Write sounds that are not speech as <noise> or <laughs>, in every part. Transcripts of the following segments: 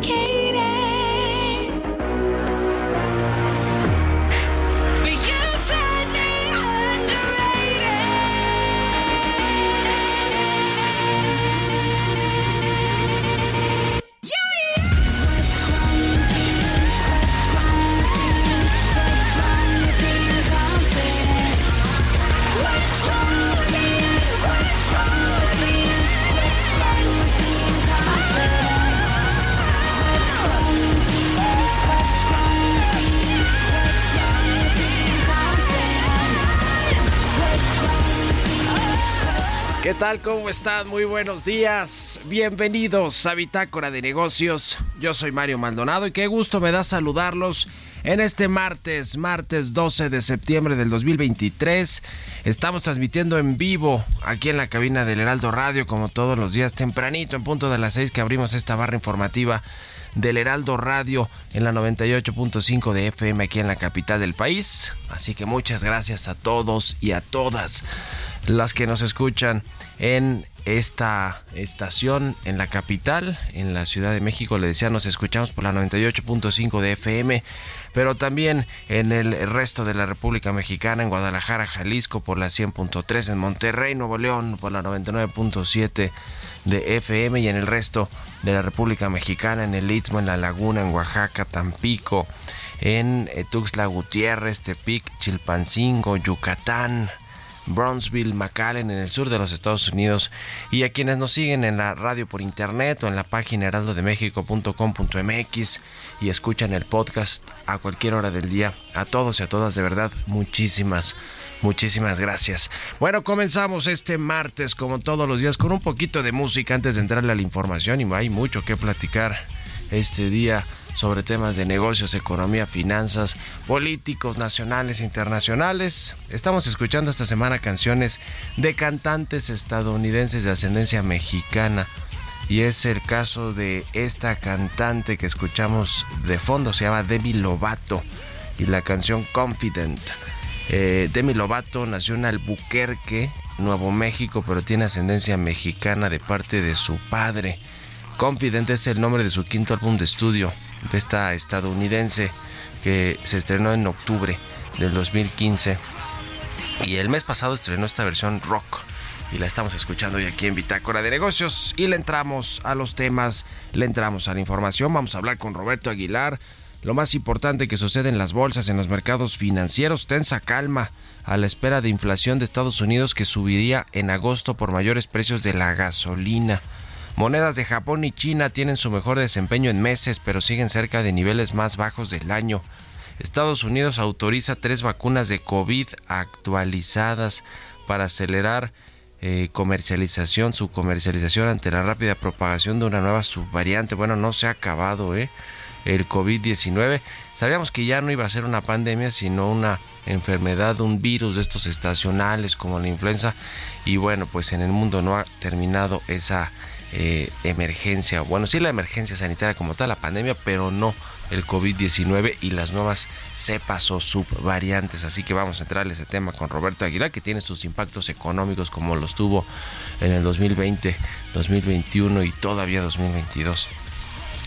Okay. ¿Cómo están? Muy buenos días. Bienvenidos a Bitácora de Negocios. Yo soy Mario Maldonado y qué gusto me da saludarlos en este martes, martes 12 de septiembre del 2023. Estamos transmitiendo en vivo aquí en la cabina del Heraldo Radio como todos los días tempranito en punto de las 6 que abrimos esta barra informativa del Heraldo Radio en la 98.5 de FM aquí en la capital del país. Así que muchas gracias a todos y a todas las que nos escuchan en esta estación en la capital, en la Ciudad de México. Le decía, nos escuchamos por la 98.5 de FM, pero también en el resto de la República Mexicana, en Guadalajara, Jalisco por la 100.3, en Monterrey, Nuevo León por la 99.7 de FM y en el resto de la República Mexicana, en el Istmo, en La Laguna, en Oaxaca, Tampico, en eh, Tuxtla Gutiérrez, Tepic, Chilpancingo, Yucatán, Brownsville, McAllen, en el sur de los Estados Unidos, y a quienes nos siguen en la radio por internet o en la página heraldodemexico.com.mx y escuchan el podcast a cualquier hora del día. A todos y a todas, de verdad, muchísimas Muchísimas gracias. Bueno, comenzamos este martes como todos los días con un poquito de música antes de entrarle a la información y hay mucho que platicar este día sobre temas de negocios, economía, finanzas, políticos nacionales e internacionales. Estamos escuchando esta semana canciones de cantantes estadounidenses de ascendencia mexicana. Y es el caso de esta cantante que escuchamos de fondo, se llama Demi Lovato y la canción Confident. Eh, Demi Lovato nació en Albuquerque, Nuevo México, pero tiene ascendencia mexicana de parte de su padre. Confident es el nombre de su quinto álbum de estudio de esta estadounidense que se estrenó en octubre del 2015 y el mes pasado estrenó esta versión rock y la estamos escuchando hoy aquí en Bitácora de Negocios y le entramos a los temas, le entramos a la información, vamos a hablar con Roberto Aguilar, lo más importante que sucede en las bolsas, en los mercados financieros, tensa calma a la espera de inflación de Estados Unidos que subiría en agosto por mayores precios de la gasolina. Monedas de Japón y China tienen su mejor desempeño en meses, pero siguen cerca de niveles más bajos del año. Estados Unidos autoriza tres vacunas de COVID actualizadas para acelerar eh, comercialización, su comercialización ante la rápida propagación de una nueva subvariante. Bueno, no se ha acabado, ¿eh? El COVID-19. Sabíamos que ya no iba a ser una pandemia, sino una enfermedad, un virus de estos estacionales como la influenza. Y bueno, pues en el mundo no ha terminado esa eh, emergencia, bueno, sí la emergencia sanitaria como tal, la pandemia, pero no el COVID-19 y las nuevas cepas o subvariantes. Así que vamos a entrar a ese tema con Roberto Aguilar, que tiene sus impactos económicos como los tuvo en el 2020, 2021 y todavía 2022.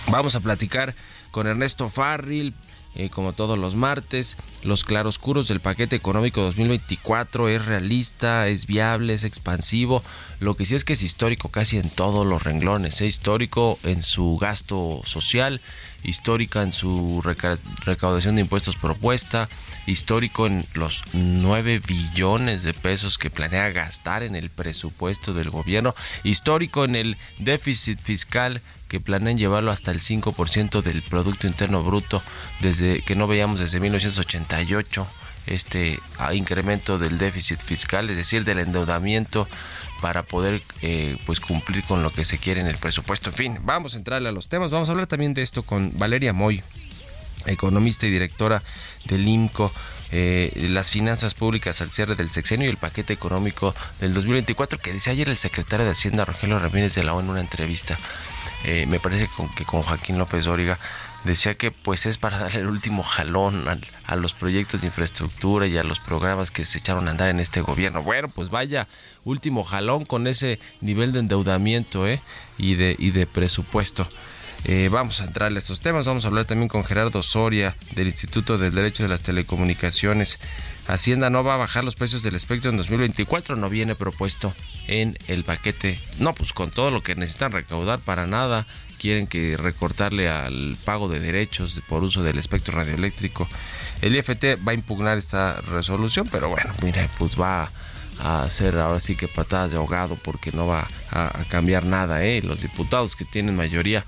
Vamos a platicar con Ernesto Farril, eh, como todos los martes. Los claroscuros del paquete económico 2024 es realista, es viable, es expansivo. Lo que sí es que es histórico casi en todos los renglones. Es histórico en su gasto social, histórica en su recaudación de impuestos propuesta, histórico en los 9 billones de pesos que planea gastar en el presupuesto del gobierno, histórico en el déficit fiscal que planean llevarlo hasta el 5% del Producto Interno Bruto, desde que no veíamos desde 1988 este incremento del déficit fiscal, es decir, del endeudamiento para poder eh, pues cumplir con lo que se quiere en el presupuesto. En fin, vamos a entrarle a los temas. Vamos a hablar también de esto con Valeria Moy, economista y directora del INCO. Eh, las finanzas públicas al cierre del sexenio y el paquete económico del 2024 que decía ayer el secretario de Hacienda Rogelio Ramírez de la ONU en una entrevista eh, me parece que con Joaquín López Dóriga, decía que pues es para darle el último jalón a, a, los proyectos de infraestructura y a los programas que se echaron a andar en este gobierno. Bueno, pues vaya último jalón con ese nivel de endeudamiento ¿eh? y, de, y de presupuesto. Eh, vamos a entrarle a estos temas. Vamos a hablar también con Gerardo Soria del Instituto del Derecho de las Telecomunicaciones. Hacienda no va a bajar los precios del espectro en 2024, no viene propuesto en el paquete. No, pues con todo lo que necesitan recaudar para nada. Quieren que recortarle al pago de derechos por uso del espectro radioeléctrico. El IFT va a impugnar esta resolución, pero bueno, mire, pues va a hacer ahora sí que patadas de ahogado porque no va a, cambiar nada. ¿eh? Los diputados que tienen mayoría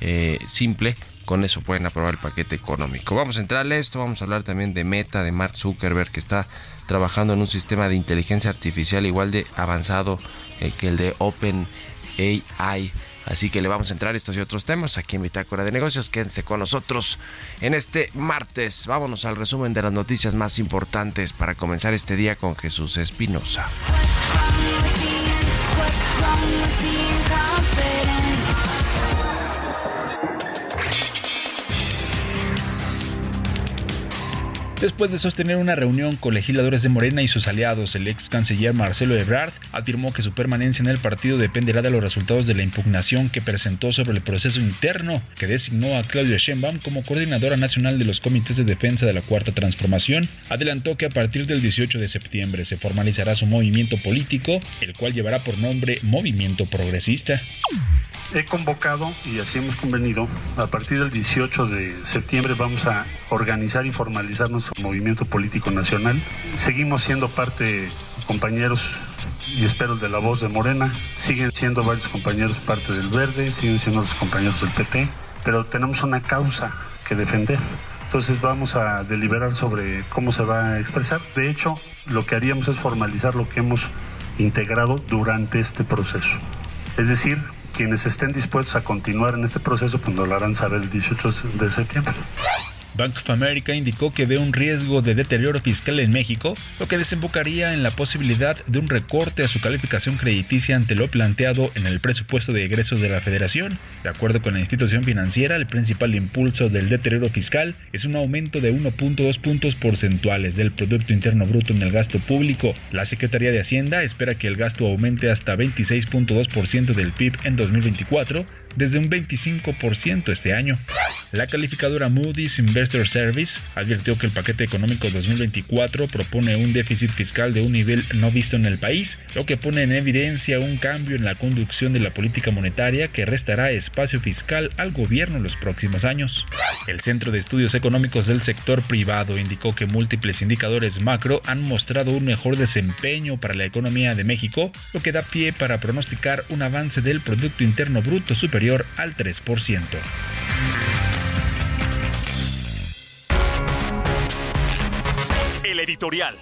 eh, simple con eso pueden aprobar el paquete económico. Vamos a entrarle a esto, vamos a hablar también de Meta, de Mark Zuckerberg, que está trabajando en un sistema de inteligencia artificial igual de avanzado eh, que el de OpenAI. Así que le vamos a entrar estos y otros temas aquí en Bitácora de Negocios. Quédense con nosotros en este martes. Vámonos al resumen de las noticias más importantes para comenzar este día con Jesús Espinosa. Después de sostener una reunión con legisladores de Morena y sus aliados, el ex canciller Marcelo Ebrard afirmó que su permanencia en el partido dependerá de los resultados de la impugnación que presentó sobre el proceso interno que designó a Claudio Sheinbaum como coordinadora nacional de los comités de defensa de la Cuarta Transformación. Adelantó que a partir del 18 de septiembre se formalizará su movimiento político, el cual llevará por nombre Movimiento Progresista. he convocado y así hemos convenido, a partir del 18 de septiembre vamos a organizar y formalizar nuestro movimiento político nacional. Seguimos siendo parte, compañeros y espero de la voz de Morena, siguen siendo varios compañeros parte del Verde, siguen siendo los compañeros del PT, pero tenemos una causa que defender. Entonces vamos a deliberar sobre cómo se va a expresar. De hecho, lo que haríamos es formalizar lo que hemos integrado durante este proceso. Es decir, quienes estén dispuestos a continuar en este proceso, pues nos lo harán saber el 18 de septiembre. Bank of America indicó que ve un riesgo de deterioro fiscal en México, lo que desembocaría en la posibilidad de un recorte a su calificación crediticia ante lo planteado en el presupuesto de egresos de la Federación. De acuerdo con la institución financiera, el principal impulso del deterioro fiscal es un aumento de 1.2 puntos porcentuales del Producto Interno Bruto en el gasto público. La Secretaría de Hacienda espera que el gasto aumente hasta 26.2% del PIB en 2024, desde un 25% este año. La calificadora Moody's Investor Service advirtió que el paquete económico 2024 propone un déficit fiscal de un nivel no visto en el país, lo que pone en evidencia un cambio en la conducción de la política monetaria que restará espacio fiscal al gobierno en los próximos años. El Centro de Estudios Económicos del Sector Privado indicó que múltiples indicadores macro han mostrado un mejor desempeño para la economía de México, lo que da pie para pronosticar un avance del Producto Interno Bruto superior al 3%. El editorial.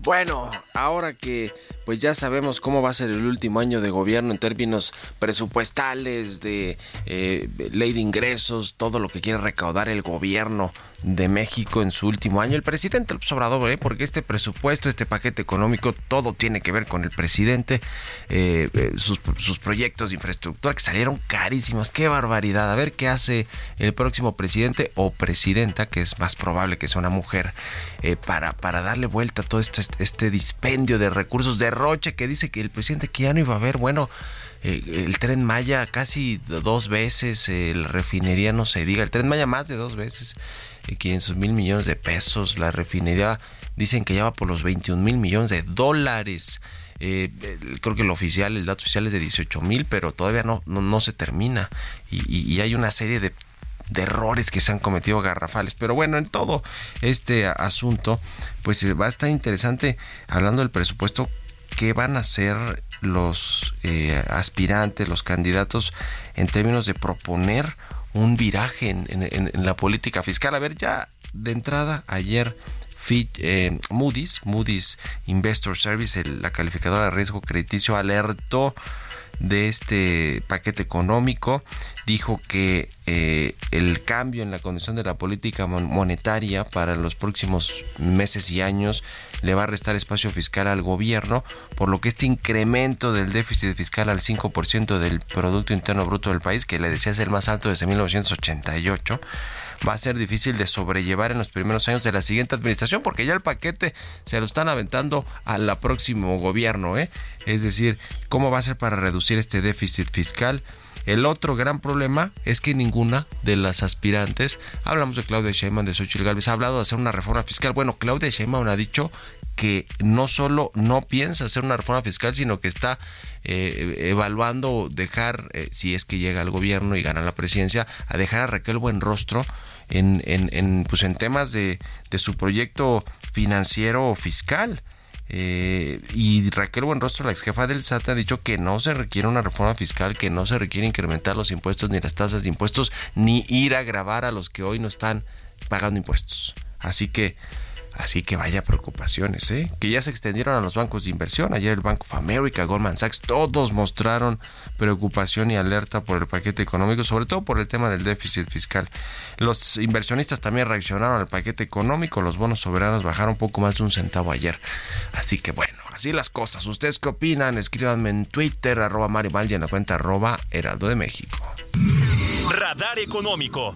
Bueno, ahora que pues ya sabemos cómo va a ser el último año de gobierno en términos presupuestales, de eh, ley de ingresos, todo lo que quiere recaudar el gobierno de México en su último año. El presidente López Obrador, ¿eh? porque este presupuesto, este paquete económico, todo tiene que ver con el presidente, eh, eh, sus, sus proyectos de infraestructura que salieron carísimos. ¡Qué barbaridad! A ver qué hace el próximo presidente o presidenta, que es más probable que sea una mujer, eh, para, para darle vuelta a todo este, este dispendio de recursos, derroche que dice que el presidente que ya no iba a haber, bueno, el tren Maya casi dos veces, la refinería no se diga, el tren Maya más de dos veces, 500 mil millones de pesos, la refinería dicen que ya va por los 21 mil millones de dólares. Eh, creo que el oficial, el dato oficial es de 18 mil, pero todavía no, no, se termina. Y, hay una serie de, de errores que se han cometido garrafales. Pero bueno, en todo este asunto, pues eh, va a estar interesante hablando del presupuesto qué van a hacer los eh, aspirantes, los candidatos en términos de proponer un viraje en, en- en- la política fiscal. A ver, ya de entrada ayer eh, Moody's, Moody's Investor Service, la calificadora de riesgo crediticio, alertó de este paquete económico, dijo que eh, el cambio en la condición de la política mon- monetaria para los próximos meses y años le va a restar espacio fiscal al gobierno, por lo que este incremento del déficit fiscal al 5% del Producto Interno Bruto del país, que le decía es el más alto desde 1988, va a ser difícil de sobrellevar en los primeros años de la siguiente administración, porque ya el paquete se lo están aventando al próximo gobierno, ¿eh? Es decir, ¿cómo va a ser para reducir este déficit fiscal? El otro gran problema es que ninguna de las aspirantes, hablamos de Claudia Sheinbaum, de Xochitl Gálvez, ha hablado de hacer una reforma fiscal. Bueno, Claudia Sheinbaum ha dicho que no solo no piensa hacer una reforma fiscal, sino que está eh, evaluando dejar, eh, si es que llega al gobierno y gana la presidencia, a dejar a Raquel Buenrostro en, en, en, pues en temas de, de su proyecto financiero fiscal. Eh, y Raquel Buenrostro, la ex jefa del SAT, ha dicho que no se requiere una reforma fiscal, que no se requiere incrementar los impuestos ni las tasas de impuestos, ni ir a grabar a los que hoy no están pagando impuestos. Así que, así que vaya preocupaciones, ¿eh? que ya se extendieron a los bancos de inversión. Ayer el Bank of America, Goldman Sachs, todos mostraron preocupación y alerta por el paquete económico, sobre todo por el tema del déficit fiscal. Los inversionistas también reaccionaron al paquete económico, los bonos soberanos bajaron poco más de un centavo ayer. Así que bueno, así las cosas. ¿Ustedes qué opinan? Escríbanme en Twitter, arroba Mario Mal y en la cuenta arroba Heraldo de México. Radar Económico.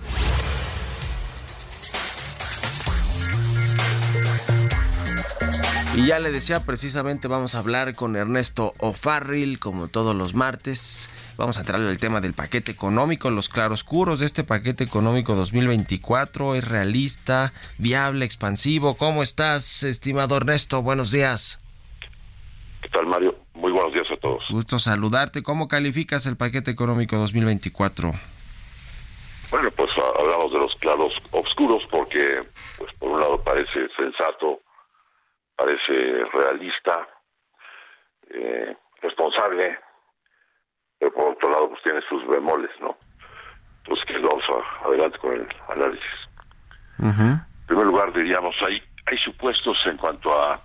Y ya le decía, precisamente vamos a hablar con Ernesto O'Farrill, como todos los martes. Vamos a entrarle al tema del paquete económico, los claroscuros de este paquete económico 2024. ¿Es realista, viable, expansivo? ¿Cómo estás, estimado Ernesto? Buenos días. ¿Qué tal, Mario? Muy buenos días a todos. Gusto saludarte. ¿Cómo calificas el paquete económico 2024? Bueno, pues hablamos de los claros oscuros porque, pues por un lado parece sensato, parece realista, eh, responsable, pero por otro lado pues tiene sus bemoles, ¿no? Entonces, que vamos a- adelante con el análisis. En primer lugar, diríamos, hay, hay supuestos en cuanto a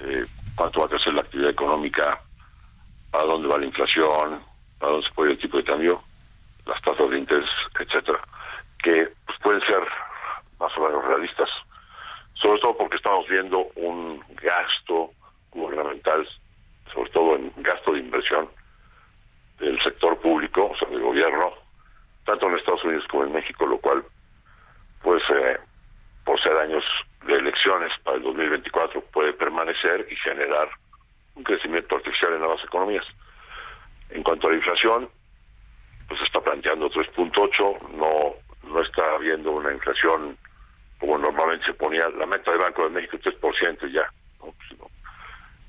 eh, cuánto va a crecer la actividad económica, a dónde va la inflación, a dónde se puede ir el tipo de cambio, las tasas de interés, etcétera, que pues, pueden ser más o menos realistas, sobre todo porque estamos viendo un gasto gubernamental, sobre todo en gasto de inversión del sector público, o sea, del gobierno, tanto en Estados Unidos como en México, lo cual, pues, eh, por ser años de elecciones para el 2024, puede permanecer y generar un crecimiento artificial en nuevas economías. En cuanto a la inflación, pues está planteando 3.8, no no está habiendo una inflación como normalmente se ponía la meta del Banco de México 3% y ya, ¿no? Sino,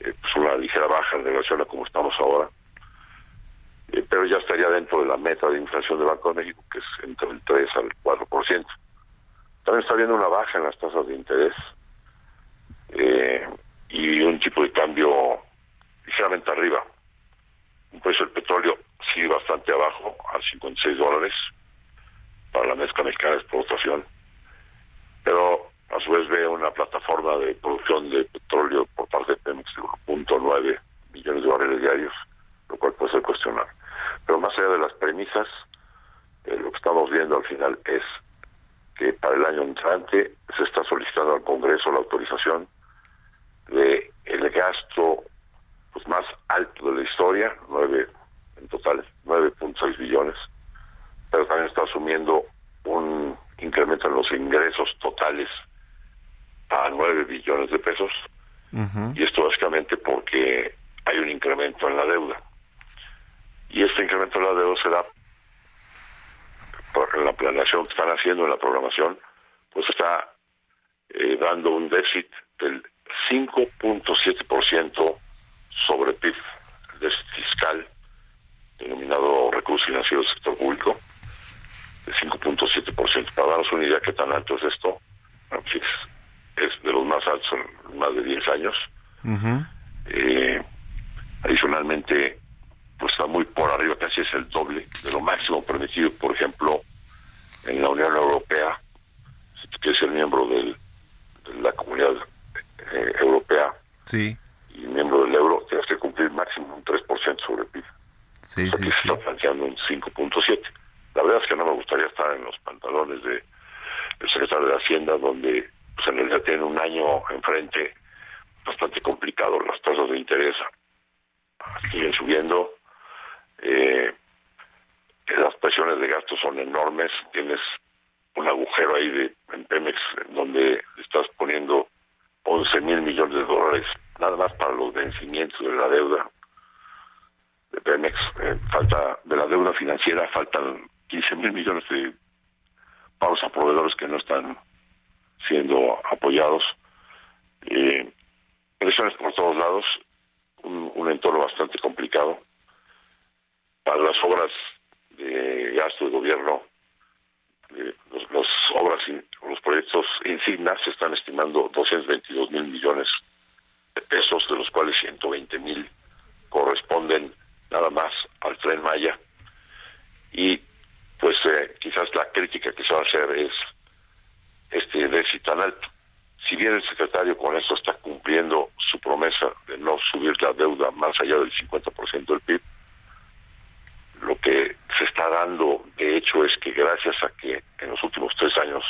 eh, pues una ligera baja en relación a como estamos ahora. Eh, pero ya estaría dentro de la meta de inflación del Banco de México, que es entre el 3 al 4%. También está habiendo una baja en las tasas de interés eh, y un tipo de cambio ligeramente arriba. Un precio del petróleo sigue bastante abajo, a 56 dólares para la mezcla mexicana de exportación, pero a su vez ve una plataforma de producción de petróleo por parte de Pemex de 1.9 millones de barriles diarios, lo cual puede ser cuestionable. Pero más allá de las premisas, eh, lo que estamos viendo al final es que para el año entrante se está solicitando al Congreso la autorización de el gasto pues más alto de la historia, nueve en total 9.6 billones, pero también está asumiendo en los ingresos totales a 9 billones de pesos, y esto básicamente porque hay un incremento en la deuda. Y este incremento en la deuda se da por la planeación que están haciendo en la programación, pues está eh, dando un déficit del 5.7% sobre PIB, el déficit fiscal, denominado recursos financieros del sector público, 5.7%. Para darnos una idea qué tan alto es esto, bueno, pues es, es de los más altos en más de 10 años. Eh, adicionalmente, pues está muy por arriba, casi es el doble de lo máximo permitido, por ejemplo, en la Unión Europea, si tú quieres ser miembro del- de la comunidad eh, europea Sí, y miembro del euro, tienes que cumplir máximo un 3% sobre el PIB. sí, O sea, sí, que se sí. está planteando un 5.7. La verdad es que no me gustaría estar en los pantalones de el secretario de Hacienda, donde pues, en realidad tiene un año enfrente bastante complicado. Las tasas de interés siguen subiendo. eh, las presiones de gasto son enormes. Tienes un agujero ahí de, en Pemex donde estás poniendo 11 mil millones de dólares nada más para los vencimientos de la deuda de Pemex. Eh, falta de la deuda financiera, faltan 15 mil millones de pagos a proveedores que no están siendo apoyados. Eh, presiones por todos lados, un, entorno bastante complicado. Para las obras de gasto de gobierno, eh, los, obras, in- los proyectos insignia se están estimando 222 mil millones de pesos, de los cuales 120 mil corresponden nada más al tren Maya. Y pues eh, quizás la crítica que se va a hacer es este déficit tan alto. Si bien el secretario con esto está cumpliendo su promesa de no subir la deuda más allá del 50% del PIB, lo que se está dando de hecho es que gracias a que en los últimos tres años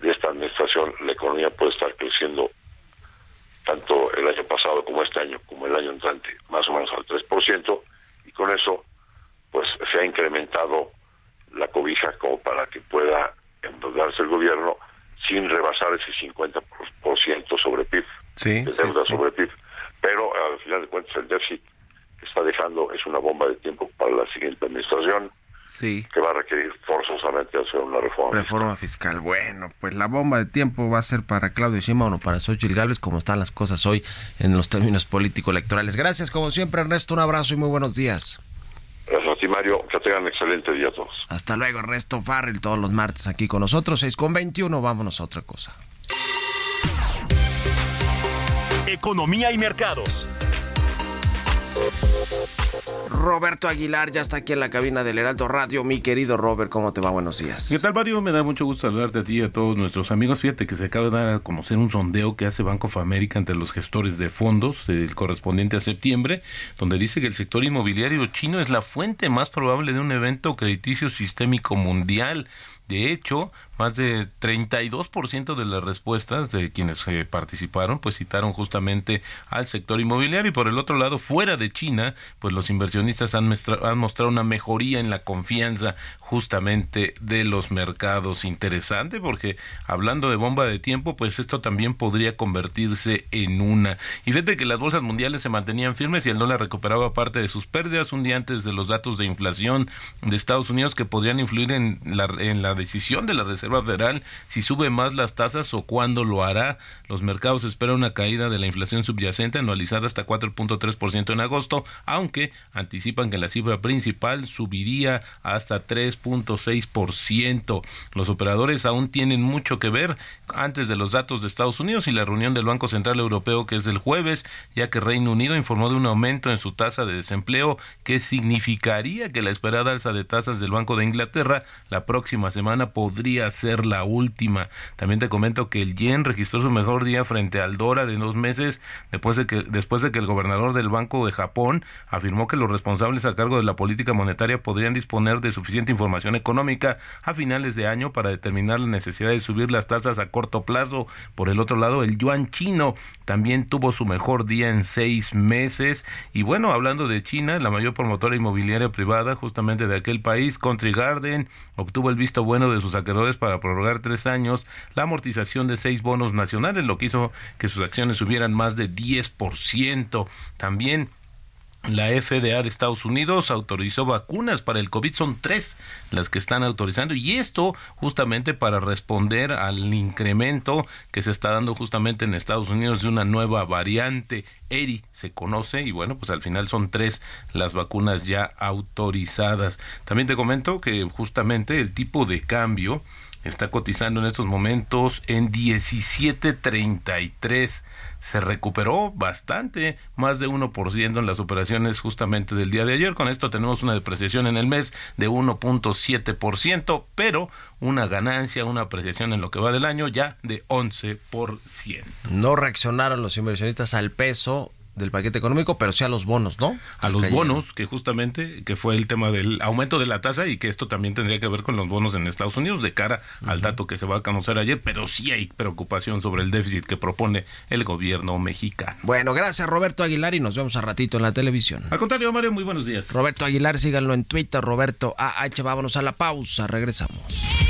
de esta administración la economía puede estar creciendo tanto el año pasado como este año, como el año entrante, más o menos al 3%, y con eso pues se ha incrementado la cobija como para que pueda endeudarse el gobierno sin rebasar ese 50% sobre PIB. Sí, de deuda sí. sobre PIB. Pero al final de cuentas el déficit que está dejando es una bomba de tiempo para la siguiente administración Sí. que va a requerir forzosamente hacer una reforma. Reforma fiscal. Bueno, pues la bomba de tiempo va a ser para Claudio Sheinbaum o para Xochitl Gálvez, como están las cosas hoy en los términos político-electorales. Gracias, como siempre, Ernesto. Un abrazo y muy buenos días. Gracias a ti, Mario. Que tengan excelente día a todos. Hasta luego, Ernesto Farrell, todos los martes aquí con nosotros. 6 con 21, vámonos a otra cosa. Economía y mercados. Roberto Aguilar ya está aquí en la cabina del Heraldo Radio. Mi querido Robert, ¿cómo te va? Buenos días. ¿Qué tal, Mario? Me da mucho gusto saludarte a ti y a todos nuestros amigos. Fíjate que se acaba de dar a conocer un sondeo que hace Banco of America entre los gestores de fondos, el correspondiente a septiembre, donde dice que el sector inmobiliario chino es la fuente más probable de un evento crediticio sistémico mundial. De hecho, más de 32% de las respuestas de quienes eh, participaron pues citaron justamente al sector inmobiliario. Y por el otro lado fuera de China pues los inversionistas han, mostrado una mejoría en la confianza justamente de los mercados. Interesante porque hablando de bomba de tiempo pues esto también podría convertirse en una. Y fíjate que las bolsas mundiales se mantenían firmes y el dólar recuperaba parte de sus pérdidas un día antes de los datos de inflación de Estados Unidos que podrían influir en la, en la decisión de la Reserva Federal si sube más las tasas o cuándo lo hará. Los mercados esperan una caída de la inflación subyacente anualizada hasta 4.3% en agosto, aunque anticipan que la cifra principal subiría hasta 3.6%. Los operadores aún tienen mucho que ver antes de los datos de Estados Unidos y la reunión del Banco Central Europeo que es del jueves, ya que Reino Unido informó de un aumento en su tasa de desempleo que significaría que la esperada alza de tasas del Banco de Inglaterra la próxima semana podría ser la última. También te comento que el yen registró su mejor día frente al dólar en dos meses después de que después de que el gobernador del Banco de Japón afirmó que los responsables a cargo de la política monetaria podrían disponer de suficiente información económica a finales de año para determinar la necesidad de subir las tasas a corto plazo. Por el otro lado, el yuan chino también tuvo su mejor día en seis meses. Y bueno, hablando de China, la mayor promotora inmobiliaria privada justamente de aquel país, Country Garden, obtuvo el visto bueno de sus acreedores para prorrogar tres años la amortización de seis bonos nacionales, lo que hizo que sus acciones subieran más de 10%. También la FDA de Estados Unidos autorizó vacunas para el COVID, son tres las que están autorizando y esto justamente para responder al incremento que se está dando justamente en Estados Unidos de una nueva variante. ERI se conoce y bueno, pues al final son tres las vacunas ya autorizadas. También te comento que justamente el tipo de cambio está cotizando en estos momentos en 17.33. Se recuperó bastante, más de 1% en las operaciones justamente del día de ayer. Con esto tenemos una depreciación en el mes de 1.7%, pero una ganancia, una apreciación en lo que va del año ya de 11%. No reaccionaron los inversionistas al peso del paquete económico, pero sí a los bonos, ¿no? a los Cayeron. bonos, que justamente que fue el tema del aumento de la tasa y que esto también tendría que ver con los bonos en Estados Unidos de cara al dato que se va a conocer ayer, pero sí hay preocupación sobre el déficit que propone el gobierno mexicano. Bueno, gracias Roberto Aguilar y nos vemos a ratito en la televisión. Al contrario, Mario, muy buenos días. Roberto Aguilar, síganlo en Twitter, Roberto AH, vámonos a la pausa, regresamos.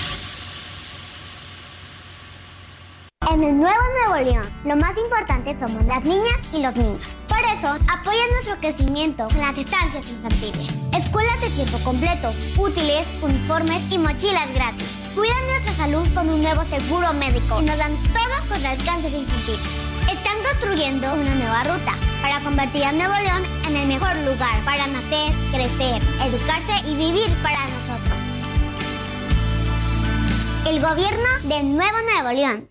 En el Nuevo Nuevo León, lo más importante somos las niñas y los niños. Por eso, apoya nuestro crecimiento en las estancias infantiles. Escuelas de tiempo completo, útiles, uniformes y mochilas gratis. Cuidan nuestra salud con un nuevo seguro médico y nos dan todo contra el cáncer infantil. Están construyendo una nueva ruta para convertir a Nuevo León en el mejor lugar para nacer, crecer, educarse y vivir para nosotros. El gobierno de Nuevo Nuevo León.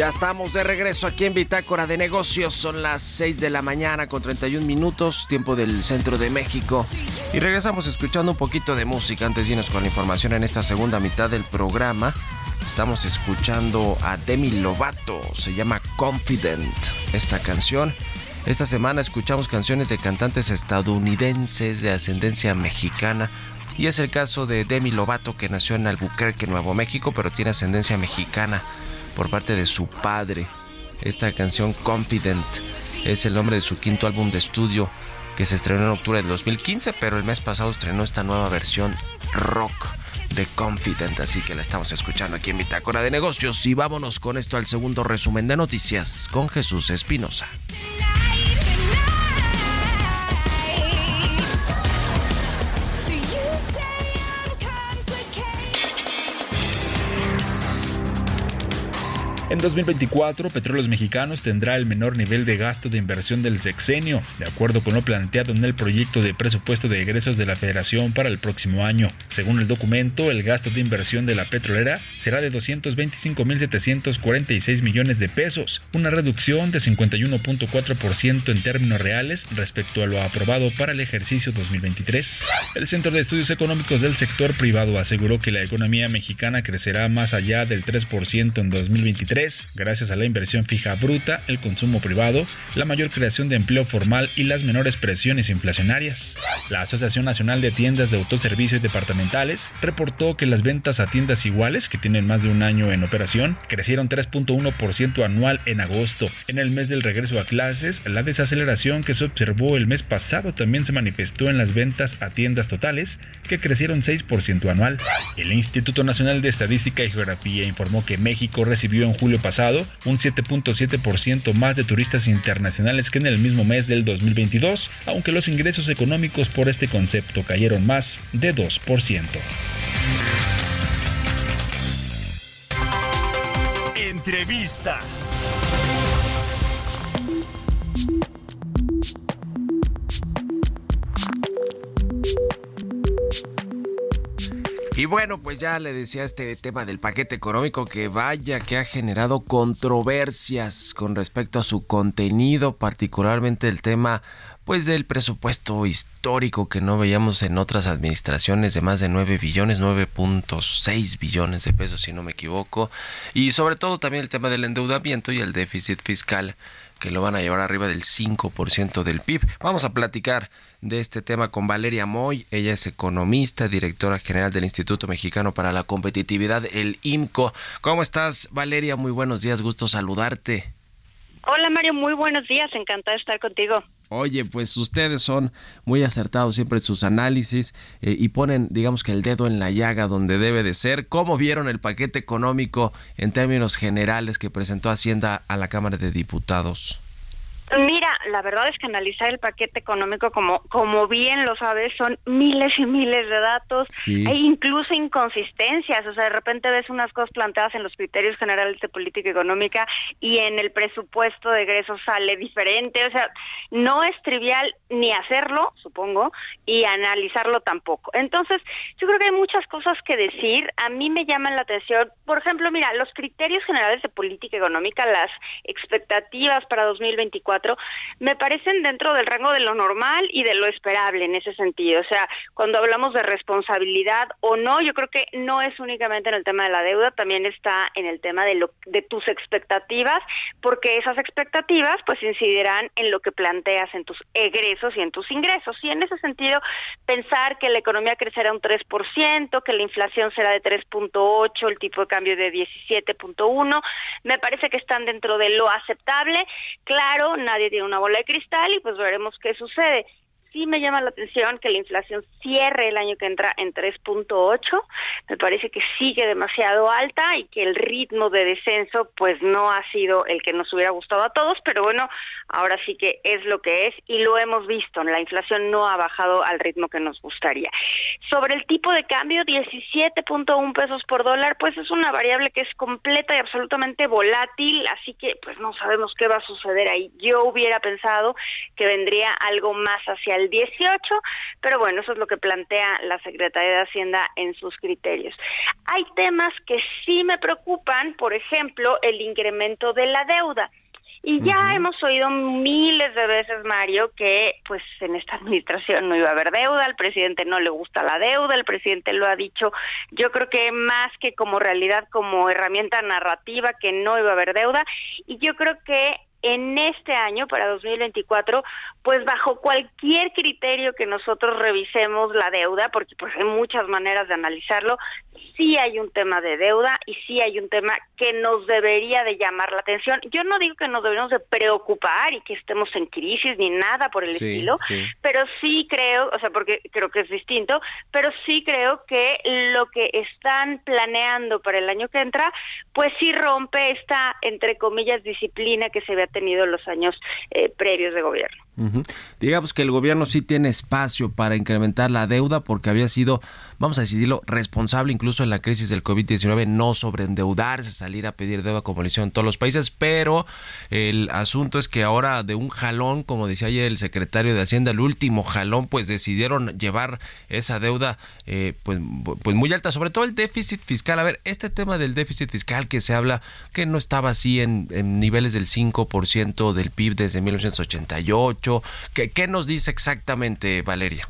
Ya estamos de regreso aquí en Bitácora de Negocios. Son las 6 de la mañana con 31 minutos, tiempo del centro de México. Y regresamos escuchando un poquito de música antes de irnos con la información en esta segunda mitad del programa. Estamos escuchando a Demi Lovato, se llama Confident esta canción. Esta semana escuchamos canciones de cantantes estadounidenses de ascendencia mexicana. Y es el caso de Demi Lovato, que nació en Albuquerque, Nuevo México, pero tiene ascendencia mexicana por parte de su padre. Esta canción Confident es el nombre de su quinto álbum de estudio que se estrenó en octubre del 2015, pero el mes pasado estrenó esta nueva versión rock de Confident, así que la estamos escuchando aquí en Bitácora de Negocios y vámonos con esto al segundo resumen de noticias con Jesús Espinosa. En 2024, Petróleos Mexicanos tendrá el menor nivel de gasto de inversión del sexenio, de acuerdo con lo planteado en el proyecto de presupuesto de egresos de la Federación para el próximo año. Según el documento, el gasto de inversión de la petrolera será de 225.746 millones de pesos, una reducción de 51.4% en términos reales respecto a lo aprobado para el ejercicio 2023. El Centro de Estudios Económicos del Sector Privado aseguró que la economía mexicana crecerá más allá del 3% en 2023 gracias a la inversión fija bruta, el consumo privado, la mayor creación de empleo formal y las menores presiones inflacionarias. La Asociación Nacional de Tiendas de Autoservicio y Departamentales reportó que las ventas a tiendas iguales, que tienen más de un año en operación, crecieron 3.1% anual en agosto. En el mes del regreso a clases, la desaceleración que se observó el mes pasado también se manifestó en las ventas a tiendas totales, que crecieron 6% anual. El Instituto Nacional de Estadística y Geografía informó que México recibió en julio pasado un 7.7% más de turistas internacionales que en el mismo mes del 2022, aunque los ingresos económicos por este concepto cayeron más de 2%. Entrevista. Y bueno, pues ya le decía este tema del paquete económico que vaya que ha generado controversias con respecto a su contenido, particularmente el tema pues del presupuesto histórico que no veíamos en otras administraciones de más de 9 billones, 9.6 billones de pesos si no me equivoco, y sobre todo también el tema del endeudamiento y el déficit fiscal que lo van a llevar arriba del 5% del PIB. Vamos a platicar de este tema con Valeria Moy. Ella es economista, directora general del Instituto Mexicano para la Competitividad, el IMCO. ¿Cómo estás, Valeria? Muy buenos días, gusto saludarte. Hola Mario, muy buenos días, encantada de estar contigo. Oye, pues ustedes son muy acertados siempre en sus análisis eh, y ponen, digamos que el dedo en la llaga donde debe de ser. ¿Cómo vieron el paquete económico en términos generales que presentó Hacienda a la Cámara de Diputados? Mira, la verdad es que analizar el paquete económico, como, como bien lo sabes, son miles y miles de datos Sí. e incluso inconsistencias. O sea, de repente ves unas cosas planteadas en los criterios generales de política económica y en el presupuesto de egresos sale diferente. O sea, no es trivial ni hacerlo, supongo, y analizarlo tampoco. Entonces, yo creo que hay muchas cosas que decir. A mí me llaman la atención, por ejemplo, mira, los criterios generales de política económica, las expectativas para 2024, me parecen dentro del rango de lo normal y de lo esperable en ese sentido. O sea, cuando hablamos de responsabilidad o no, yo creo que no es únicamente en el tema de la deuda, también está en el tema de lo de tus expectativas, porque esas expectativas pues incidirán en lo que planteas en tus egresos y en tus ingresos. Y en ese sentido, pensar que la economía crecerá un 3%, que la inflación será de 3.8, el tipo de cambio de 17.1, me parece que están dentro de lo aceptable. Claro, nadie tiene una bola de cristal y pues veremos qué sucede. Sí me llama la atención que la inflación cierre el año que entra en 3.8. Me parece que sigue demasiado alta y que el ritmo de descenso pues no ha sido el que nos hubiera gustado a todos, pero bueno, ahora sí que es lo que es y lo hemos visto. La inflación no ha bajado al ritmo que nos gustaría. Sobre el tipo de cambio, 17.1 pesos por dólar, pues es una variable que es completa y absolutamente volátil, así que pues no sabemos qué va a suceder ahí. Yo hubiera pensado que vendría algo más hacia 18, pero bueno, eso es lo que plantea la Secretaría de Hacienda en sus criterios. Hay temas que sí me preocupan, por ejemplo, el incremento de la deuda. Y ya hemos oído miles de veces, Mario, que pues en esta <laughs> administración no iba a haber deuda, al presidente no le gusta la deuda, el presidente lo ha dicho, yo creo que más que como realidad, como herramienta narrativa, que no iba a haber deuda. Y yo creo que en este año, para 2024, pues bajo cualquier criterio que nosotros revisemos la deuda, porque pues hay muchas maneras de analizarlo, sí hay un tema de deuda y sí hay un tema que nos debería de llamar la atención. Yo no digo que nos deberíamos de preocupar y que estemos en crisis ni nada por el Sí, estilo, sí. pero sí creo, o sea, porque creo que es distinto, pero sí creo que lo que están planeando para el año que entra, pues sí rompe esta, entre comillas, disciplina que se había tenido en los años eh, previos de gobierno. Ujú. Digamos que el gobierno sí tiene espacio para incrementar la deuda porque había sido, vamos a decirlo, responsable incluso en la crisis del COVID-19, no sobreendeudarse, salir a pedir deuda como lo hicieron todos los países, pero el asunto es que ahora de un jalón, como decía ayer el secretario de Hacienda, el último jalón, pues decidieron llevar esa deuda eh, pues, pues muy alta, sobre todo el déficit fiscal. A ver, este tema del déficit fiscal que se habla que no estaba así en, en niveles del 5% del PIB desde 1988, ¿qué, qué nos dice exactamente, Valeria?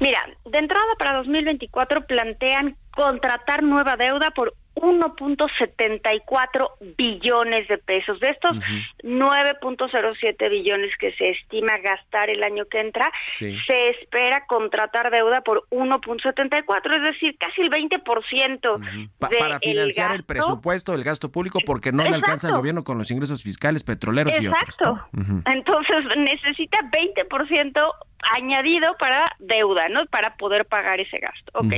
Mira, de entrada para 2024 plantean contratar nueva deuda por 1.74 billones de pesos. De estos 9.07 billones que se estima gastar el año que entra, Sí. se espera contratar deuda por 1.74, es decir, casi el 20% Pa- de para financiar el, presupuesto, el gasto público, porque no le alcanza al Exacto. gobierno con los ingresos fiscales, petroleros y otros. Exacto. Entonces necesita 20% añadido para deuda, ¿no? Para poder pagar ese gasto. Ok.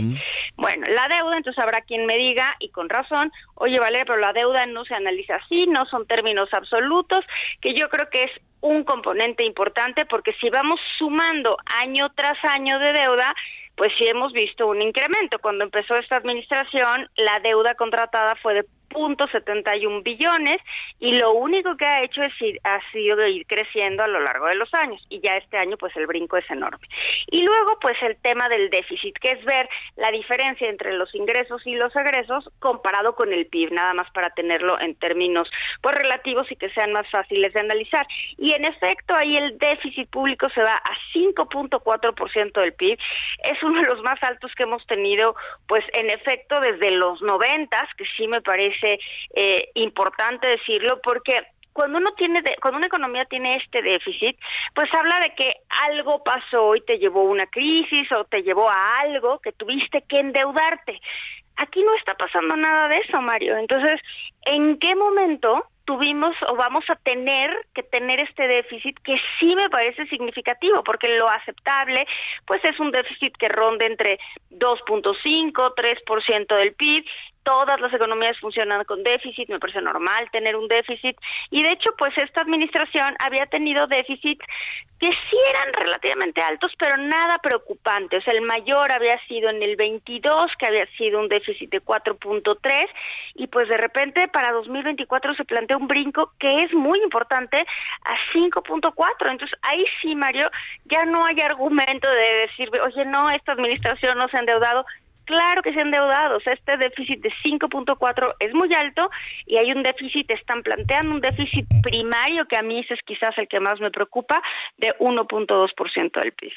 Bueno, la deuda, entonces habrá quien me diga, y con razón, oye, Valeria, pero la deuda no se analiza así, no son términos absolutos, que yo creo que es un componente importante porque si vamos sumando año tras año de deuda, pues sí hemos visto un incremento. Cuando empezó esta administración, la deuda contratada fue de .71 billones y lo único que ha hecho es ir, ha sido de ir creciendo a lo largo de los años y ya este año pues el brinco es enorme. Y luego pues el tema del déficit, que es ver la diferencia entre los ingresos y los egresos comparado con el PIB, nada más para tenerlo en términos pues relativos y que sean más fáciles de analizar. Y en efecto ahí el déficit público se va a 5.4% del PIB, es uno de los más altos que hemos tenido pues en efecto desde los noventas, que sí me parece eh, importante decirlo porque cuando uno tiene de- cuando una economía tiene este déficit, pues habla de que algo pasó y te llevó a una crisis o te llevó a algo que tuviste que endeudarte. Aquí no está pasando nada de eso, Mario. Entonces, ¿en qué momento tuvimos o vamos a tener que tener este déficit que sí me parece significativo, porque lo aceptable pues es un déficit que ronde entre 2.5, 3% del PIB. Todas las economías funcionan con déficit, me parece normal tener un déficit y de hecho pues esta administración había tenido déficits que sí eran relativamente altos, pero nada preocupante. O sea, el mayor había sido en el 22, que había sido un déficit de 4.3 y pues de repente para 2024 se plantea un brinco que es muy importante a 5.4. Entonces ahí sí, Mario, ya no hay argumento de decir, oye, no, esta administración no se ha endeudado. Claro que se han endeudado, o sea, este déficit de 5.4 es muy alto y hay un déficit, están planteando un déficit primario que a mí ese es quizás el que más me preocupa, de 1.2% del PIB.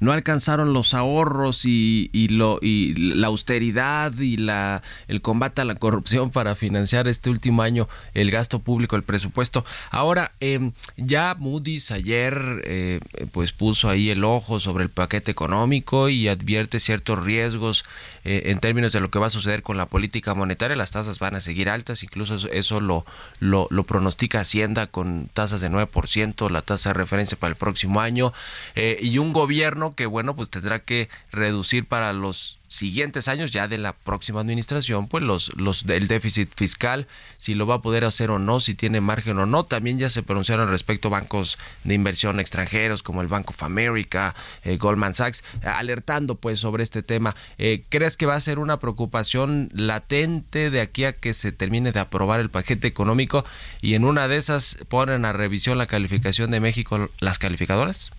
No alcanzaron los ahorros y, lo y la austeridad y la el combate a la corrupción para financiar este último año el gasto público el presupuesto. Ahora eh, ya Moody's ayer eh, pues puso ahí el ojo sobre el paquete económico y advierte ciertos riesgos eh, en términos de lo que va a suceder con la política monetaria. Las tasas van a seguir altas incluso eso, lo lo pronostica Hacienda con tasas de 9% la tasa de referencia para el próximo año. Eh, y un gobierno que bueno pues tendrá que reducir para los siguientes años ya de la próxima administración pues los los del déficit fiscal si lo va a poder hacer o no si tiene margen o no. También ya se pronunciaron respecto a bancos de inversión extranjeros como el Bank of America eh, Goldman Sachs alertando pues sobre este tema. Eh, crees que va a ser una preocupación latente de aquí a que se termine de aprobar el paquete económico y en una de esas ponen a revisión la calificación de México las calificadoras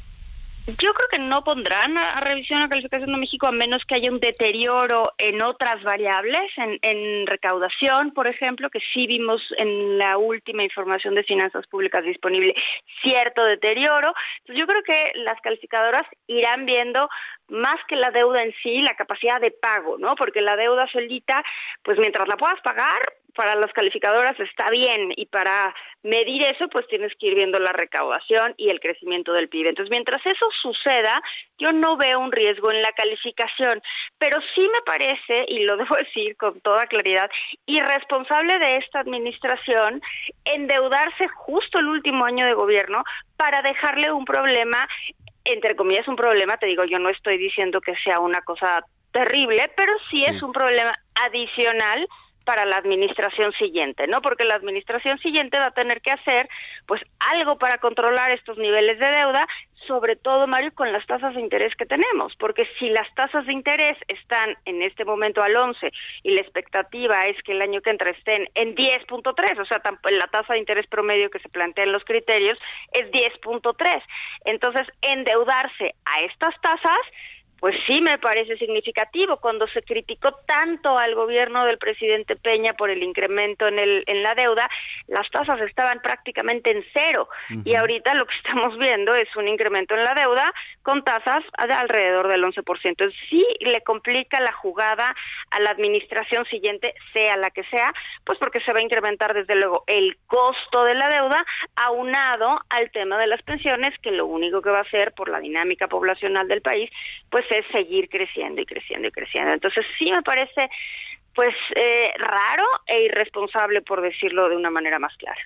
Yo creo que no pondrán a, revisión la calificación de México a menos que haya un deterioro en otras variables, en, en recaudación, por ejemplo, que sí vimos en la última información de finanzas públicas disponible cierto deterioro. Entonces yo creo que las calificadoras irán viendo más que la deuda en sí, la capacidad de pago, ¿no? Porque la deuda solita, pues mientras la puedas pagar, para las calificadoras está bien y para medir eso pues tienes que ir viendo la recaudación y el crecimiento del PIB. Entonces, mientras eso suceda, yo no veo un riesgo en la calificación, pero sí me parece, y lo <laughs> debo decir con toda claridad, irresponsable de esta administración endeudarse justo el último año de gobierno para dejarle un problema entre comillas un problema, te digo, yo no estoy diciendo que sea una cosa terrible, pero sí, sí. es un problema adicional para la administración siguiente, ¿no? Porque la administración siguiente va a tener que hacer pues algo para controlar estos niveles de deuda, sobre todo Mario con las tasas de interés que tenemos, porque si las tasas de interés están en este momento al 11 y la expectativa es que el año que entra estén en 10.3, o sea, la tasa de interés promedio que se plantea en los criterios es 10.3. Entonces, endeudarse a estas tasas pues sí me parece significativo cuando se criticó tanto al gobierno del presidente Peña por el incremento en el en la deuda, las tasas estaban prácticamente en cero uh -huh. y ahorita lo que estamos viendo es un incremento en la deuda con tasas de alrededor del 11%. Sí le complica la jugada a la administración siguiente, sea la que sea, pues porque se va a incrementar desde luego el costo de la deuda aunado al tema de las pensiones, que lo único que va a hacer por la dinámica poblacional del país, pues es seguir creciendo y creciendo y creciendo. Entonces sí me parece pues eh, raro e irresponsable por decirlo de una manera más clara.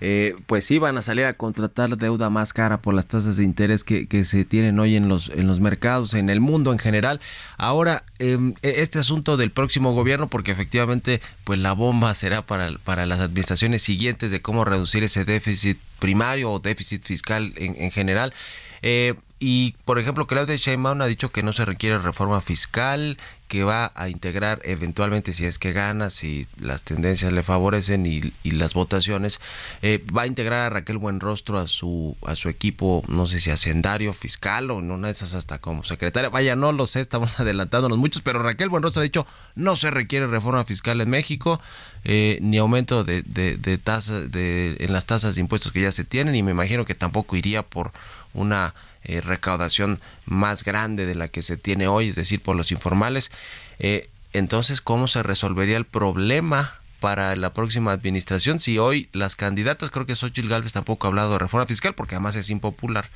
Eh, pues sí van a salir a contratar deuda más cara por las tasas de interés que, que, se tienen hoy en los en los mercados, en el mundo en general. Ahora eh, este asunto del próximo gobierno, porque efectivamente pues la bomba será para para las administraciones siguientes de cómo reducir ese déficit primario o déficit fiscal en, en general. Eh, y, por ejemplo, Claudia Sheinbaum ha dicho que no se requiere reforma fiscal, que va a integrar eventualmente, si es que gana, si las tendencias le favorecen y, las votaciones, eh, va a integrar a Raquel Buenrostro a su a su equipo, no sé si hacendario, fiscal o en una de esas hasta como secretaria. Vaya, no lo sé, estamos <laughs> adelantándonos muchos, pero Raquel Buenrostro ha dicho no se requiere reforma fiscal en México, eh, ni aumento de, de, de tasas de, en las tasas de impuestos que ya se tienen, y me imagino que tampoco iría por una eh, recaudación más grande de la que se tiene hoy, es decir, por los informales. Eh, entonces, ¿cómo se resolvería el problema para la próxima administración si hoy las candidatas, creo que Xochitl Galvez tampoco ha hablado de reforma fiscal porque además es impopular?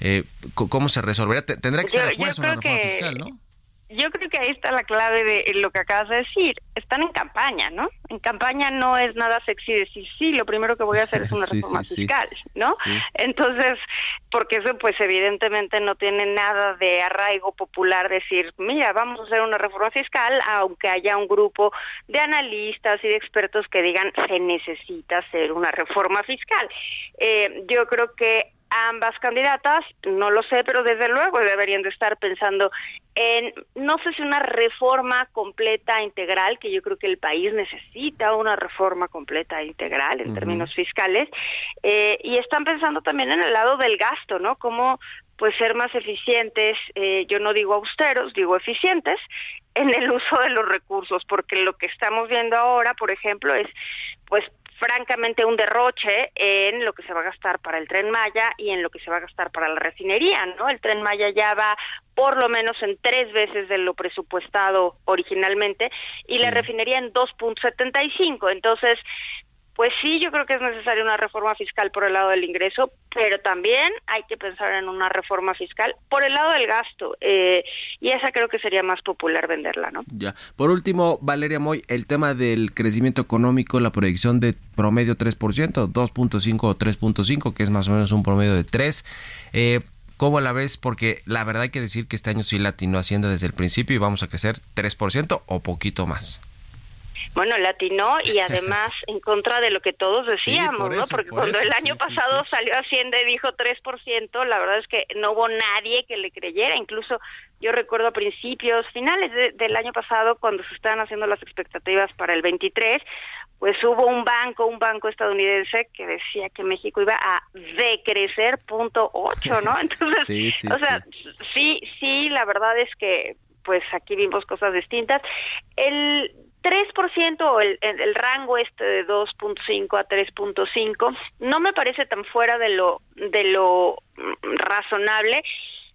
Eh, ¿Cómo se resolvería? Tendrá que ser a fuerza una reforma que... fiscal, ¿no? Yo creo que ahí está la clave de lo que acabas de decir. Están en campaña, ¿no? En campaña no es nada sexy decir, sí, lo primero que voy a hacer es una <laughs> sí, reforma sí, fiscal, sí. ¿no? Entonces, porque eso pues evidentemente no tiene nada de arraigo popular decir, mira, vamos a hacer una reforma fiscal, aunque haya un grupo de analistas y de expertos que digan, se necesita hacer una reforma fiscal. Eh, yo creo que ambas candidatas, no lo sé, pero desde luego deberían de estar pensando en, no sé si una reforma completa, integral, que yo creo que el país necesita una reforma completa integral en uh -huh. términos fiscales, eh, y están pensando también en el lado del gasto, ¿no? Cómo pues ser más eficientes, eh, yo no digo austeros, digo eficientes, en el uso de los recursos, porque lo que estamos viendo ahora, por ejemplo, es pues francamente un derroche en lo que se va a gastar para el tren Maya y en lo que se va a gastar para la refinería, ¿no? El tren Maya ya va por lo menos en tres veces de lo presupuestado originalmente y la refinería en 2.75. Entonces, pues sí, yo creo que es necesaria una reforma fiscal por el lado del ingreso, pero también hay que pensar en una reforma fiscal por el lado del gasto. eh, y esa creo que sería más popular venderla, ¿no? Ya. Por último, Valeria Moy, el tema del crecimiento económico, la proyección de promedio 3%, 2.5 o 3.5, que es más o menos un promedio de 3. Eh, ¿Cómo la ves? Porque la verdad hay que decir que este año sí latinó Hacienda desde el principio y vamos a crecer 3% o poquito más. Bueno, latinó y <laughs> además en contra de lo que todos decíamos, por ¿no? Porque por cuando eso, el año sí, sí, pasado salió Hacienda y dijo 3%, la verdad es que no hubo nadie que le creyera. Incluso yo recuerdo a principios, finales de- del año pasado, cuando se estaban haciendo las expectativas para el 23, pues hubo un banco, un banco estadounidense que decía que México iba a decrecer punto ocho, ¿no? <laughs> Entonces, Sí, sí, o sea, sí, sí, la verdad es que pues aquí vimos cosas distintas. El 3% o el, el, rango este de 2.5 a 3.5 no me parece tan fuera de lo de lo mm, razonable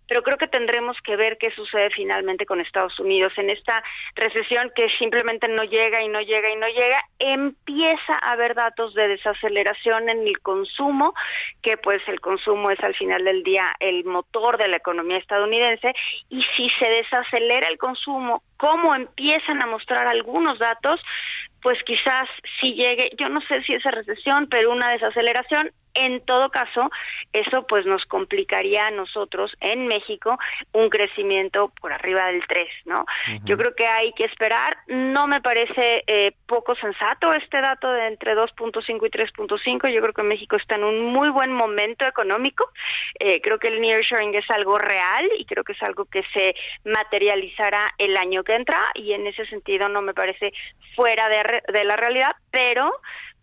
pero creo que tendremos que ver qué sucede finalmente con Estados Unidos en esta recesión que simplemente no llega y no llega y no llega, empieza a haber datos de desaceleración en el consumo, que pues el consumo es al final del día el motor de la economía estadounidense, y si se desacelera el consumo, como empiezan a mostrar algunos datos, pues quizás si llegue, yo no sé si esa recesión, pero una desaceleración, en todo caso, eso pues nos complicaría a nosotros en México un crecimiento por arriba del 3, ¿no? Yo creo que hay que esperar, no me parece eh, poco sensato este dato de entre 2.5 y 3.5, yo creo que México está en un muy buen momento económico, eh, creo que el nearshoring es algo real y creo que es algo que se materializará el año que entra y en ese sentido no me parece fuera de, de la realidad, pero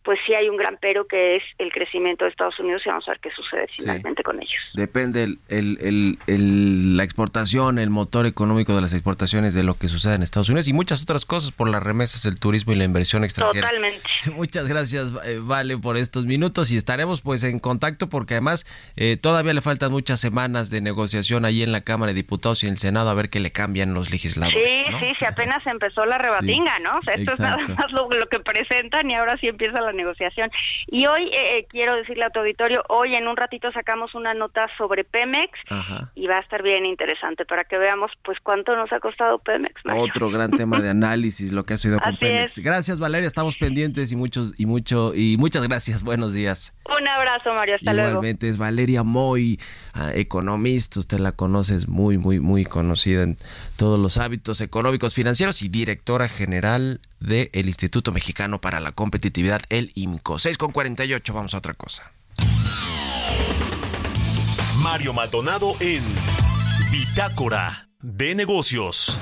pues sí hay un gran pero que es el crecimiento de Estados Unidos y vamos a ver qué sucede finalmente con ellos. Depende el, el- el- el- la exportación, el motor económico de las exportaciones de lo que sucede en Estados Unidos y muchas otras cosas por las remesas, el turismo y la inversión extranjera. Totalmente. <laughs> Muchas gracias, eh, Vale, por estos minutos y estaremos pues en contacto porque además eh, todavía le faltan muchas semanas de negociación ahí en la Cámara de Diputados y en el Senado a ver qué le cambian los legisladores. Sí, ¿no? sí, si apenas empezó la rebatinga, ¿no? O sea, esto es nada más lo, lo que presentan y ahora sí empieza la negociación. Y hoy, eh, eh, quiero decirle a tu auditorio, hoy en un ratito sacamos una nota sobre Pemex Ajá. y va a estar bien interesante para que veamos pues cuánto nos ha costado Pemex. Mario. Otro gran tema de <laughs> análisis, lo que ha sucedido con Pemex. es. Gracias, Valeria, estamos pendientes y muchos y mucho y muchas gracias. Buenos días. Un abrazo, Mario, hasta luego. Igualmente es Valeria Moy, ah, economista, usted la conoce, es muy, muy, muy conocida en todos los hábitos económicos financieros y directora general del Instituto Mexicano para la Competitividad, el IMCO. 6 con 48, vamos a otra cosa. Mario Maldonado en Bitácora de Negocios.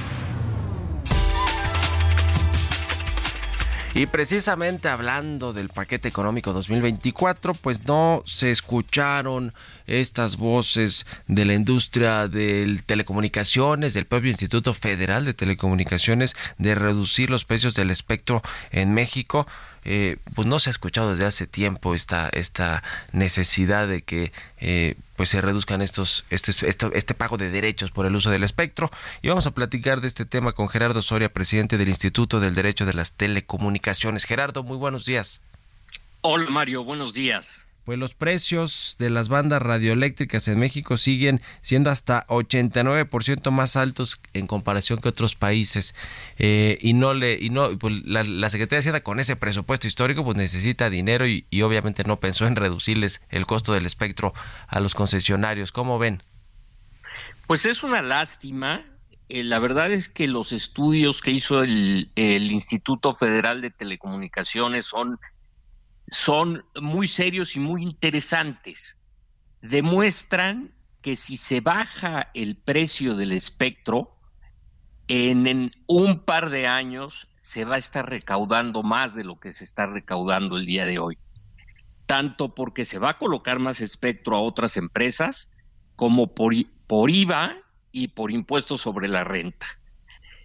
Y precisamente hablando del paquete económico 2024, pues no se escucharon estas voces de la industria de telecomunicaciones, del propio Instituto Federal de Telecomunicaciones, de reducir los precios del espectro en México. Eh, pues no se ha escuchado desde hace tiempo esta esta necesidad de que eh, pues se reduzcan estos este, este pago de derechos por el uso del espectro. Y vamos a platicar de este tema con Gerardo Soria presidente del Instituto del Derecho de las Telecomunicaciones. Gerardo muy buenos días. Hola Mario, buenos días. Pues los precios de las bandas radioeléctricas en México siguen siendo hasta 89% más altos en comparación que otros países eh, y no le y no pues, la, la Secretaría de Hacienda con ese presupuesto histórico pues necesita dinero y, obviamente no pensó en reducirles el costo del espectro a los concesionarios ¿cómo ven? Pues es una lástima. Eh, la verdad es que los estudios que hizo el, el Instituto Federal de Telecomunicaciones son, son muy serios y muy interesantes. Demuestran que si se baja el precio del espectro, en, un par de años se va a estar recaudando más de lo que se está recaudando el día de hoy. Tanto porque se va a colocar más espectro a otras empresas, como por, por IVA y por impuestos sobre la renta.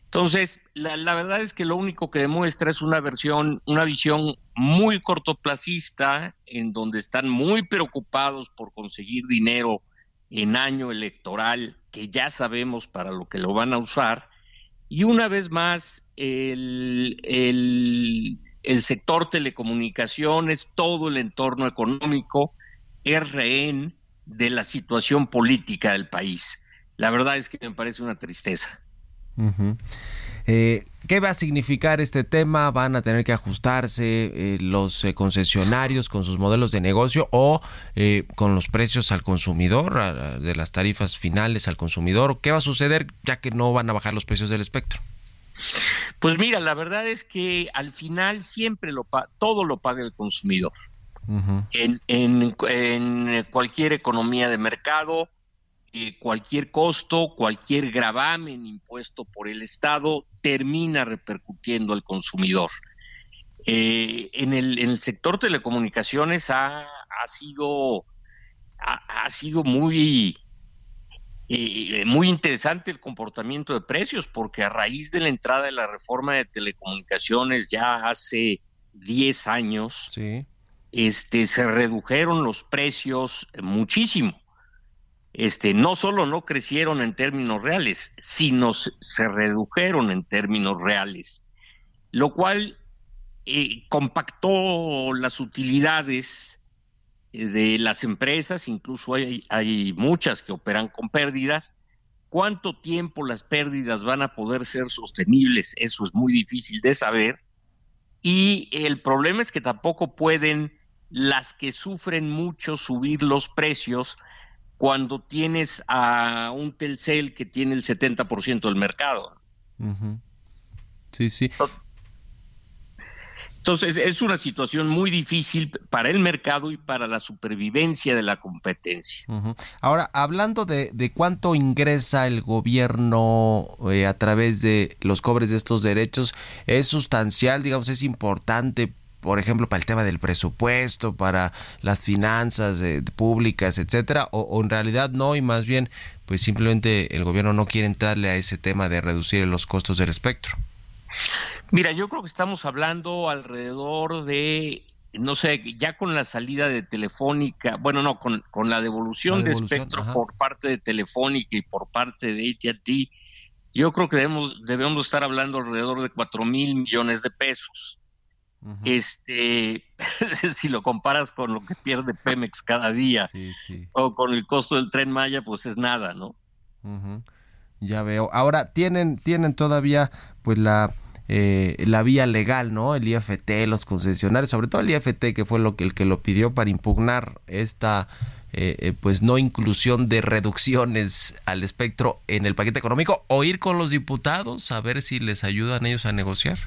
Entonces, la, la, verdad es que lo único que demuestra es una versión, una visión muy cortoplacista, en donde están muy preocupados por conseguir dinero en año electoral, que ya sabemos para lo que lo van a usar, y una vez más el, el, sector telecomunicaciones, todo el entorno económico, es rehén de la situación política del país. La verdad es que me parece una tristeza. Eh, ¿Qué va a significar este tema? ¿Van a tener que ajustarse eh, los eh, concesionarios con sus modelos de negocio o eh, con los precios al consumidor, a, de las tarifas finales al consumidor? ¿Qué va a suceder ya que no van a bajar los precios del espectro? Pues mira, la verdad es que al final siempre lo todo lo paga el consumidor. En, en, en cualquier economía de mercado, eh, cualquier costo, cualquier gravamen impuesto por el Estado termina repercutiendo al consumidor. Eh, en, el, en, el, sector telecomunicaciones ha, ha sido ha, ha, sido muy eh, muy interesante el comportamiento de precios porque a raíz de la entrada de la reforma de telecomunicaciones ya hace 10 años sí. este se redujeron los precios muchísimo este, no solo no crecieron en términos reales, sino se redujeron en términos reales, lo cual eh, compactó las utilidades eh, de las empresas, incluso hay, hay muchas que operan con pérdidas. ¿Cuánto tiempo las pérdidas van a poder ser sostenibles? Eso es muy difícil de saber. Y el problema es que tampoco pueden las que sufren mucho subir los precios cuando tienes a un Telcel que tiene el 70% del mercado. Sí, sí. Entonces es una situación muy difícil para el mercado y para la supervivencia de la competencia. Ahora, hablando de, de, cuánto ingresa el gobierno eh, a través de los cobres de estos derechos, es sustancial, digamos, es importante por ejemplo, para el tema del presupuesto, para las finanzas eh, públicas, etcétera, o, o, en realidad no, y más bien, pues simplemente el gobierno no quiere entrarle a ese tema de reducir los costos del espectro? Mira, yo creo que estamos hablando alrededor de, no sé, ya con la salida de Telefónica, bueno, no, con, con la devolución, la devolución de espectro ajá. por parte de Telefónica y por parte de AT&T, yo creo que debemos, debemos estar hablando alrededor de cuatro mil millones de pesos. Uh -huh. Este, <laughs> si lo comparas con lo que pierde Pemex cada día sí, sí. o con el costo del tren Maya, pues es nada, ¿no? Uh -huh. Ya veo. Ahora tienen tienen todavía pues la eh, la vía legal, ¿no? El IFT, los concesionarios, sobre todo el IFT que fue lo que el que lo pidió para impugnar esta eh, pues no inclusión de reducciones al espectro en el paquete económico o ir con los diputados a ver si les ayudan ellos a negociar.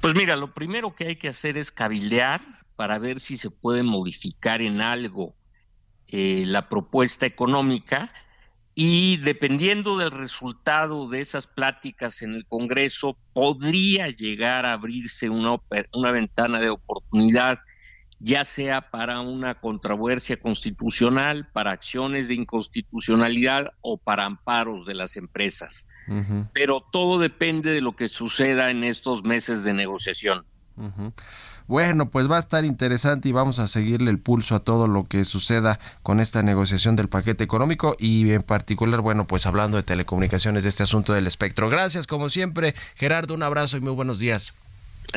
Pues mira, lo primero que hay que hacer es cabildear para ver si se puede modificar en algo eh, la propuesta económica. Y dependiendo del resultado de esas pláticas en el Congreso, podría llegar a abrirse una, una ventana de oportunidad, ya sea para una controversia constitucional, para acciones de inconstitucionalidad o para amparos de las empresas. Uh -huh. Pero todo depende de lo que suceda en estos meses de negociación. Uh -huh. Bueno, pues va a estar interesante y vamos a seguirle el pulso a todo lo que suceda con esta negociación del paquete económico y en particular, bueno, pues hablando de telecomunicaciones, de este asunto del espectro. Gracias, como siempre, Gerardo, un abrazo y muy buenos días.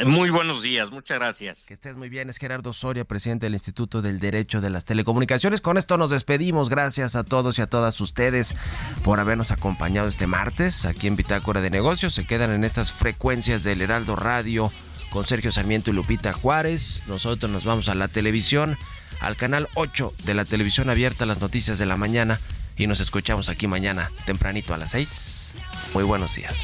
Muy buenos días, muchas gracias. Que estés muy bien, es Gerardo Soria, presidente del Instituto del Derecho de las Telecomunicaciones. Con esto nos despedimos, gracias a todos y a todas ustedes por habernos acompañado este martes aquí en Bitácora de Negocios. Se quedan en estas frecuencias del Heraldo Radio con Sergio Sarmiento y Lupita Juárez. Nosotros nos vamos a la televisión, al canal 8 de la televisión abierta, las noticias de la mañana y nos escuchamos aquí mañana tempranito a las 6. Muy buenos días.